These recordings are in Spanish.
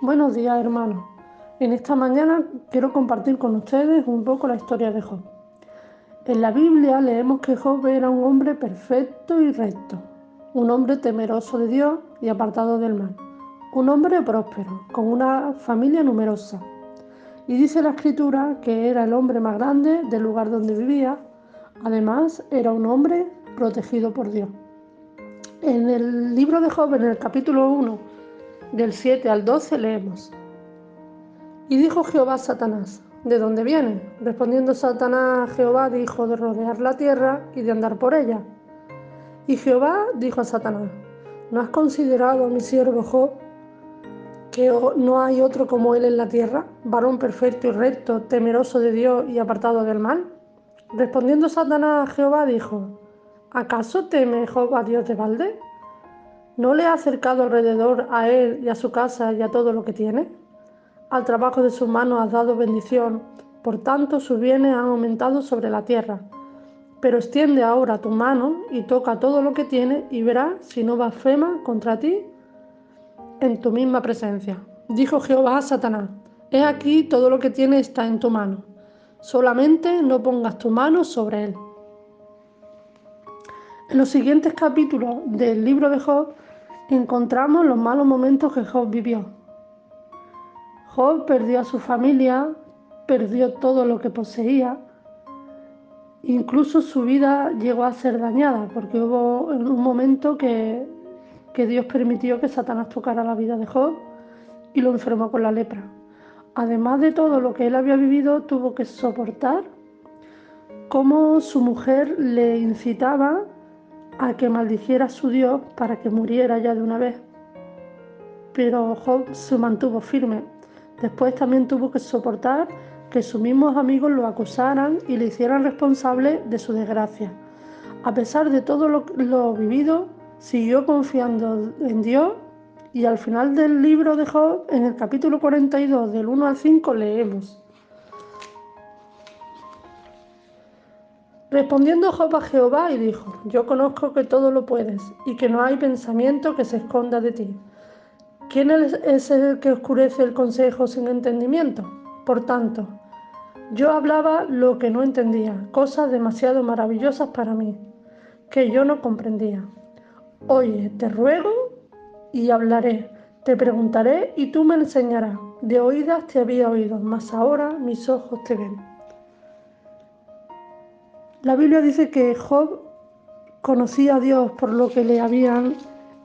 Buenos días hermanos. En esta mañana quiero compartir con ustedes un poco la historia de Job. En la Biblia leemos que Job era un hombre perfecto y recto, un hombre temeroso de Dios y apartado del mal, un hombre próspero, con una familia numerosa. Y dice la escritura que era el hombre más grande del lugar donde vivía, además era un hombre protegido por Dios. En el libro de Job, en el capítulo 1, del 7 al 12 leemos. Y dijo Jehová a Satanás, ¿de dónde viene? Respondiendo Satanás a Jehová dijo de rodear la tierra y de andar por ella. Y Jehová dijo a Satanás, ¿no has considerado a mi siervo Job, que no hay otro como él en la tierra, varón perfecto y recto, temeroso de Dios y apartado del mal? Respondiendo Satanás a Jehová dijo, ¿acaso teme Job a Dios de balde? ¿No le ha acercado alrededor a él y a su casa y a todo lo que tiene? Al trabajo de sus manos has dado bendición, por tanto sus bienes han aumentado sobre la tierra. Pero extiende ahora tu mano y toca todo lo que tiene y verás si no blasfema contra ti en tu misma presencia. Dijo Jehová a Satanás, he aquí todo lo que tiene está en tu mano, solamente no pongas tu mano sobre él. En los siguientes capítulos del libro de Job encontramos los malos momentos que Job vivió. Job perdió a su familia, perdió todo lo que poseía, incluso su vida llegó a ser dañada, porque hubo un momento que, que Dios permitió que Satanás tocara la vida de Job y lo enfermó con la lepra. Además de todo lo que él había vivido, tuvo que soportar cómo su mujer le incitaba a que maldijera a su Dios para que muriera ya de una vez. Pero Job se mantuvo firme. Después también tuvo que soportar que sus mismos amigos lo acusaran y le hicieran responsable de su desgracia. A pesar de todo lo, lo vivido, siguió confiando en Dios y al final del libro de Job, en el capítulo 42 del 1 al 5, leemos. Respondiendo Job a Jehová y dijo, yo conozco que todo lo puedes y que no hay pensamiento que se esconda de ti. ¿Quién es el que oscurece el consejo sin entendimiento? Por tanto, yo hablaba lo que no entendía, cosas demasiado maravillosas para mí, que yo no comprendía. Oye, te ruego y hablaré, te preguntaré y tú me enseñarás. De oídas te había oído, mas ahora mis ojos te ven. La Biblia dice que Job conocía a Dios por lo que le habían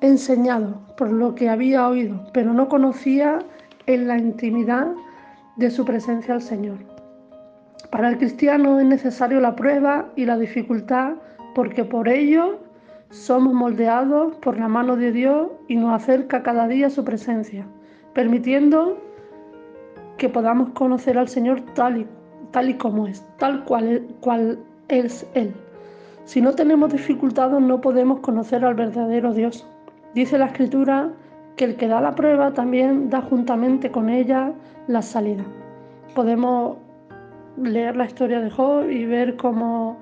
enseñado, por lo que había oído, pero no conocía en la intimidad de su presencia al Señor. Para el cristiano es necesario la prueba y la dificultad porque por ello somos moldeados por la mano de Dios y nos acerca cada día su presencia, permitiendo que podamos conocer al Señor tal y, tal y como es, tal cual, cual es Él. Si no tenemos dificultades no podemos conocer al verdadero Dios. Dice la Escritura que el que da la prueba también da juntamente con ella la salida. Podemos leer la historia de Job y ver cómo,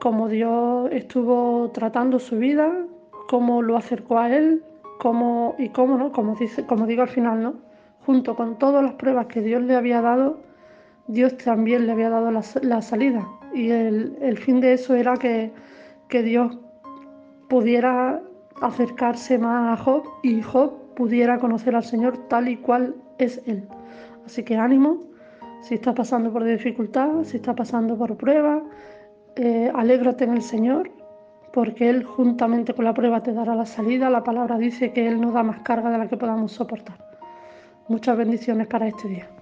cómo Dios estuvo tratando su vida, cómo lo acercó a Él, cómo, y cómo, ¿no? como, dice, como digo al final, ¿no? junto con todas las pruebas que Dios le había dado, Dios también le había dado la, la salida y el, fin de eso era que, que Dios pudiera acercarse más a Job y Job pudiera conocer al Señor tal y cual es Él. Así que ánimo, si estás pasando por dificultad, si estás pasando por prueba, eh, alégrate en el Señor, porque Él juntamente con la prueba te dará la salida. La palabra dice que Él nos da más carga de la que podamos soportar. Muchas bendiciones para este día.